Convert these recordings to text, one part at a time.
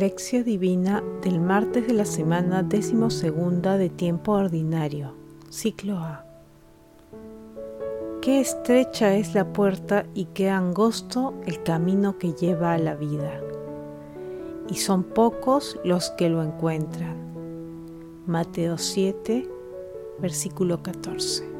Lección Divina del martes de la semana decimosegunda de tiempo ordinario, ciclo A. Qué estrecha es la puerta y qué angosto el camino que lleva a la vida, y son pocos los que lo encuentran. Mateo 7, versículo 14.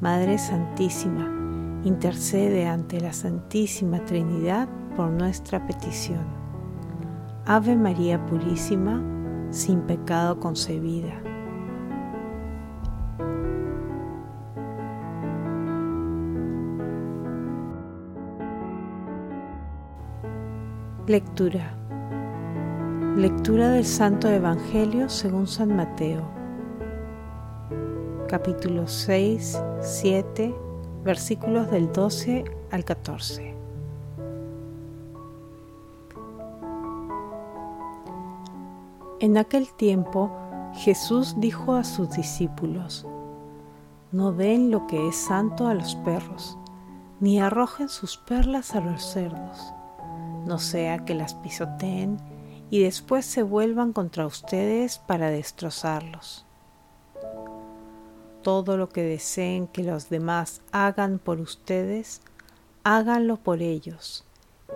Madre Santísima, intercede ante la Santísima Trinidad por nuestra petición. Ave María Purísima, sin pecado concebida. Lectura. Lectura del Santo Evangelio según San Mateo capítulo 6, 7, versículos del 12 al 14. En aquel tiempo Jesús dijo a sus discípulos, No den lo que es santo a los perros, ni arrojen sus perlas a los cerdos, no sea que las pisoteen y después se vuelvan contra ustedes para destrozarlos todo lo que deseen que los demás hagan por ustedes, háganlo por ellos.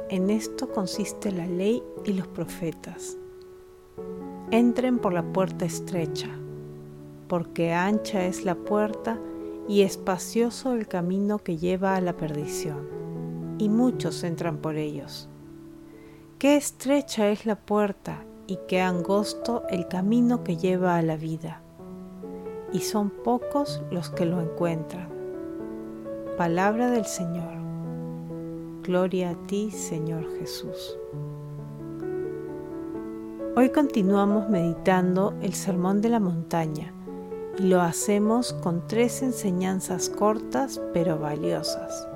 En esto consiste la ley y los profetas. Entren por la puerta estrecha, porque ancha es la puerta y espacioso el camino que lleva a la perdición, y muchos entran por ellos. Qué estrecha es la puerta y qué angosto el camino que lleva a la vida y son pocos los que lo encuentran. Palabra del Señor. Gloria a ti, Señor Jesús. Hoy continuamos meditando el Sermón de la Montaña y lo hacemos con tres enseñanzas cortas pero valiosas.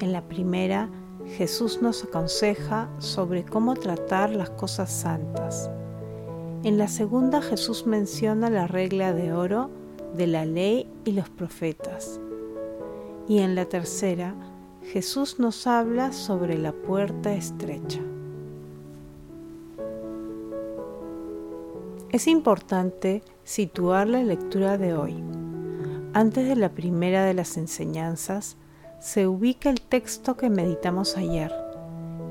En la primera, Jesús nos aconseja sobre cómo tratar las cosas santas en la segunda Jesús menciona la regla de oro de la ley y los profetas. Y en la tercera Jesús nos habla sobre la puerta estrecha. Es importante situar la lectura de hoy. Antes de la primera de las enseñanzas, se ubica el texto que meditamos ayer,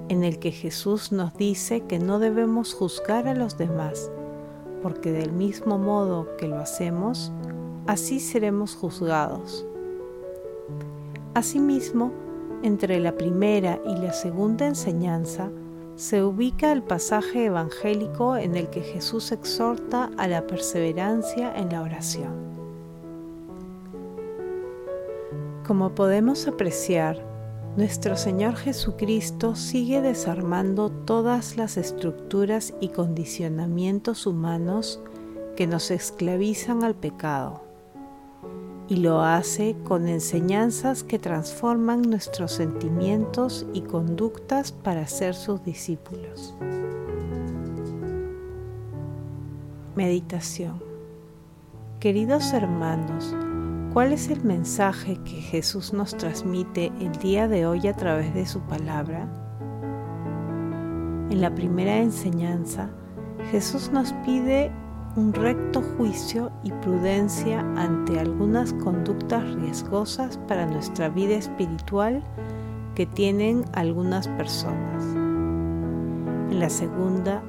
en el que Jesús nos dice que no debemos juzgar a los demás, porque del mismo modo que lo hacemos, así seremos juzgados. Asimismo, entre la primera y la segunda enseñanza se ubica el pasaje evangélico en el que Jesús exhorta a la perseverancia en la oración. Como podemos apreciar, nuestro Señor Jesucristo sigue desarmando todas las estructuras y condicionamientos humanos que nos esclavizan al pecado y lo hace con enseñanzas que transforman nuestros sentimientos y conductas para ser sus discípulos. Meditación Queridos hermanos, ¿Cuál es el mensaje que Jesús nos transmite el día de hoy a través de su palabra? En la primera enseñanza, Jesús nos pide un recto juicio y prudencia ante algunas conductas riesgosas para nuestra vida espiritual que tienen algunas personas. En la segunda,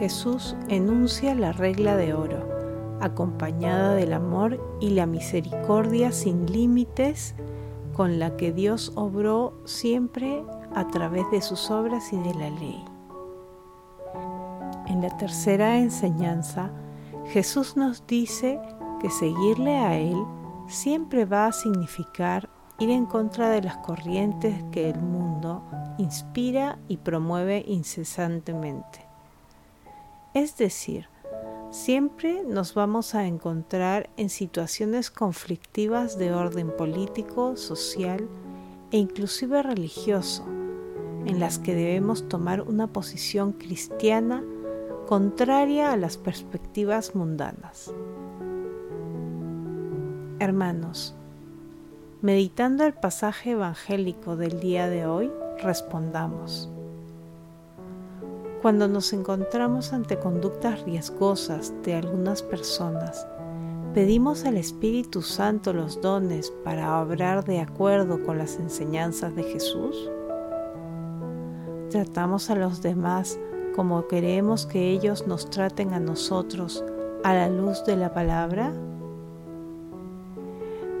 Jesús enuncia la regla de oro acompañada del amor y la misericordia sin límites con la que Dios obró siempre a través de sus obras y de la ley. En la tercera enseñanza, Jesús nos dice que seguirle a Él siempre va a significar ir en contra de las corrientes que el mundo inspira y promueve incesantemente. Es decir, siempre nos vamos a encontrar en situaciones conflictivas de orden político, social e inclusive religioso, en las que debemos tomar una posición cristiana contraria a las perspectivas mundanas. Hermanos, meditando el pasaje evangélico del día de hoy, respondamos. Cuando nos encontramos ante conductas riesgosas de algunas personas, pedimos al Espíritu Santo los dones para obrar de acuerdo con las enseñanzas de Jesús. Tratamos a los demás como queremos que ellos nos traten a nosotros a la luz de la palabra.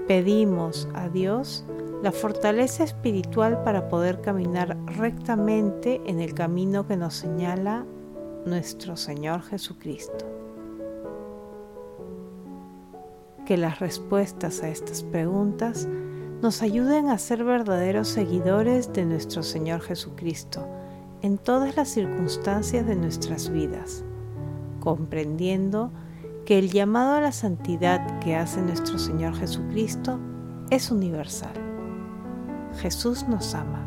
Pedimos a Dios la fortaleza espiritual para poder caminar rectamente en el camino que nos señala nuestro Señor Jesucristo. Que las respuestas a estas preguntas nos ayuden a ser verdaderos seguidores de nuestro Señor Jesucristo en todas las circunstancias de nuestras vidas, comprendiendo que el llamado a la santidad que hace nuestro Señor Jesucristo es universal. Jesús nos ama.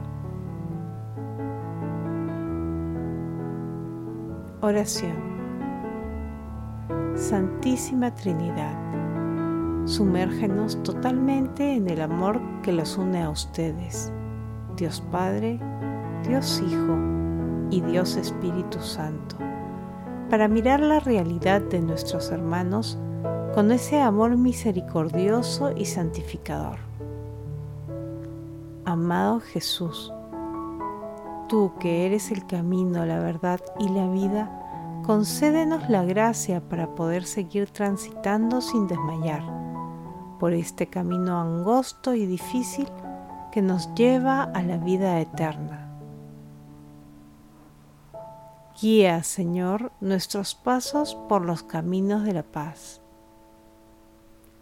Oración. Santísima Trinidad, sumérgenos totalmente en el amor que los une a ustedes, Dios Padre, Dios Hijo y Dios Espíritu Santo para mirar la realidad de nuestros hermanos con ese amor misericordioso y santificador. Amado Jesús, tú que eres el camino, la verdad y la vida, concédenos la gracia para poder seguir transitando sin desmayar por este camino angosto y difícil que nos lleva a la vida eterna. Guía, Señor, nuestros pasos por los caminos de la paz.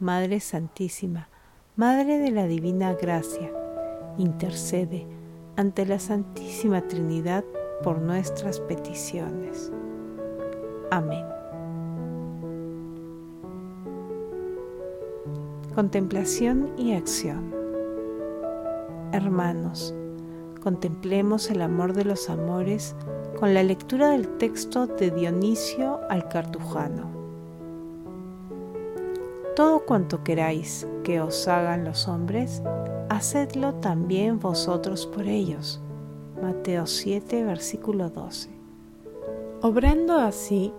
Madre Santísima, Madre de la Divina Gracia, intercede ante la Santísima Trinidad por nuestras peticiones. Amén. Contemplación y acción. Hermanos, contemplemos el amor de los amores con la lectura del texto de Dionisio al Cartujano. Todo cuanto queráis que os hagan los hombres, hacedlo también vosotros por ellos. Mateo 7, versículo 12. Obrando así,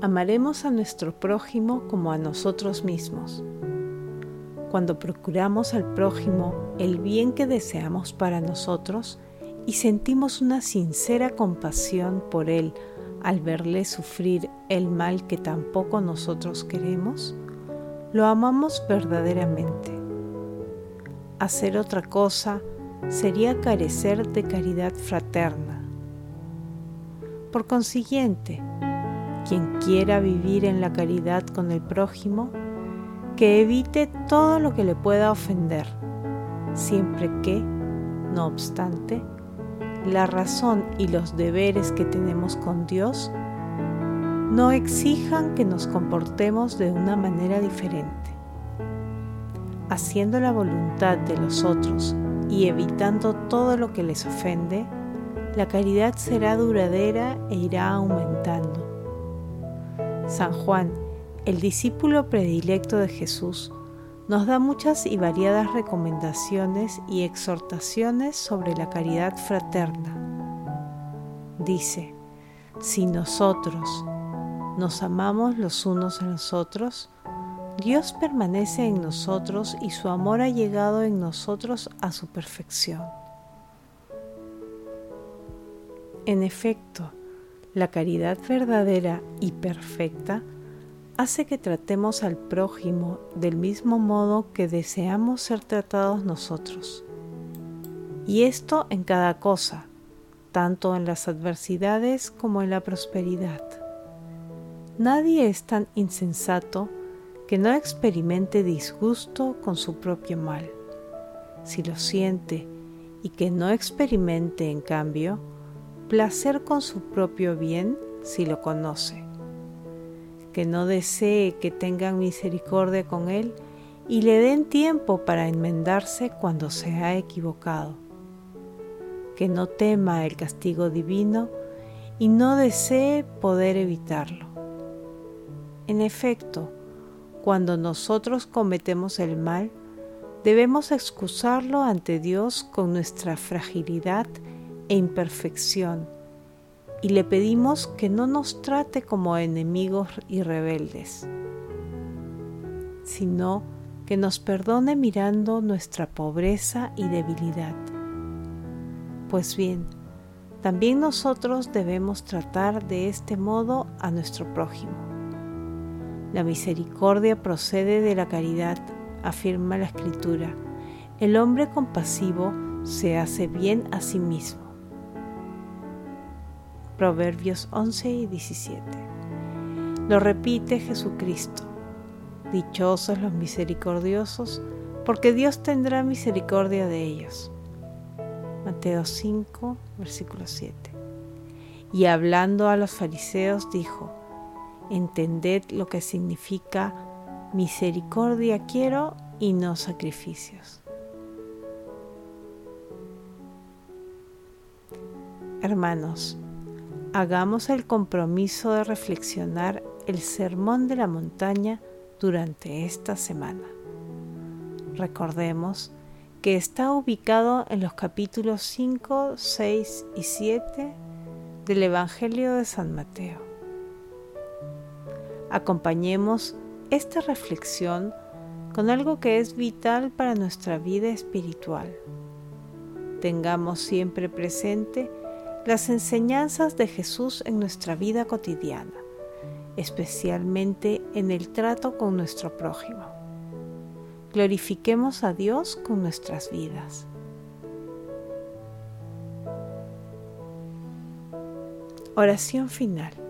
amaremos a nuestro prójimo como a nosotros mismos. Cuando procuramos al prójimo el bien que deseamos para nosotros, y sentimos una sincera compasión por Él al verle sufrir el mal que tampoco nosotros queremos, lo amamos verdaderamente. Hacer otra cosa sería carecer de caridad fraterna. Por consiguiente, quien quiera vivir en la caridad con el prójimo, que evite todo lo que le pueda ofender, siempre que, no obstante, la razón y los deberes que tenemos con Dios no exijan que nos comportemos de una manera diferente. Haciendo la voluntad de los otros y evitando todo lo que les ofende, la caridad será duradera e irá aumentando. San Juan, el discípulo predilecto de Jesús, nos da muchas y variadas recomendaciones y exhortaciones sobre la caridad fraterna. Dice, si nosotros nos amamos los unos a los otros, Dios permanece en nosotros y su amor ha llegado en nosotros a su perfección. En efecto, la caridad verdadera y perfecta hace que tratemos al prójimo del mismo modo que deseamos ser tratados nosotros. Y esto en cada cosa, tanto en las adversidades como en la prosperidad. Nadie es tan insensato que no experimente disgusto con su propio mal. Si lo siente y que no experimente, en cambio, placer con su propio bien si lo conoce. Que no desee que tengan misericordia con él y le den tiempo para enmendarse cuando se ha equivocado. Que no tema el castigo divino y no desee poder evitarlo. En efecto, cuando nosotros cometemos el mal, debemos excusarlo ante Dios con nuestra fragilidad e imperfección y le pedimos que no nos trate como enemigos y rebeldes, sino que nos perdone mirando nuestra pobreza y debilidad. Pues bien, también nosotros debemos tratar de este modo a nuestro prójimo la misericordia procede de la caridad, afirma la Escritura. El hombre compasivo se hace bien a sí mismo. Proverbios 11 y 17. Lo repite Jesucristo. Dichosos los misericordiosos, porque Dios tendrá misericordia de ellos. Mateo 5, versículo 7. Y hablando a los fariseos dijo, entended lo que significa misericordia quiero y no sacrificios. Hermanos, hagamos el compromiso de reflexionar el sermón de la montaña durante esta semana. Recordemos que está ubicado en los capítulos 5, 6 y 7 del Evangelio de San Mateo. Acompañemos esta reflexión con algo que es vital para nuestra vida espiritual. Tengamos siempre presente las enseñanzas de Jesús en nuestra vida cotidiana, especialmente en el trato con nuestro prójimo. Glorifiquemos a Dios con nuestras vidas. Oración final.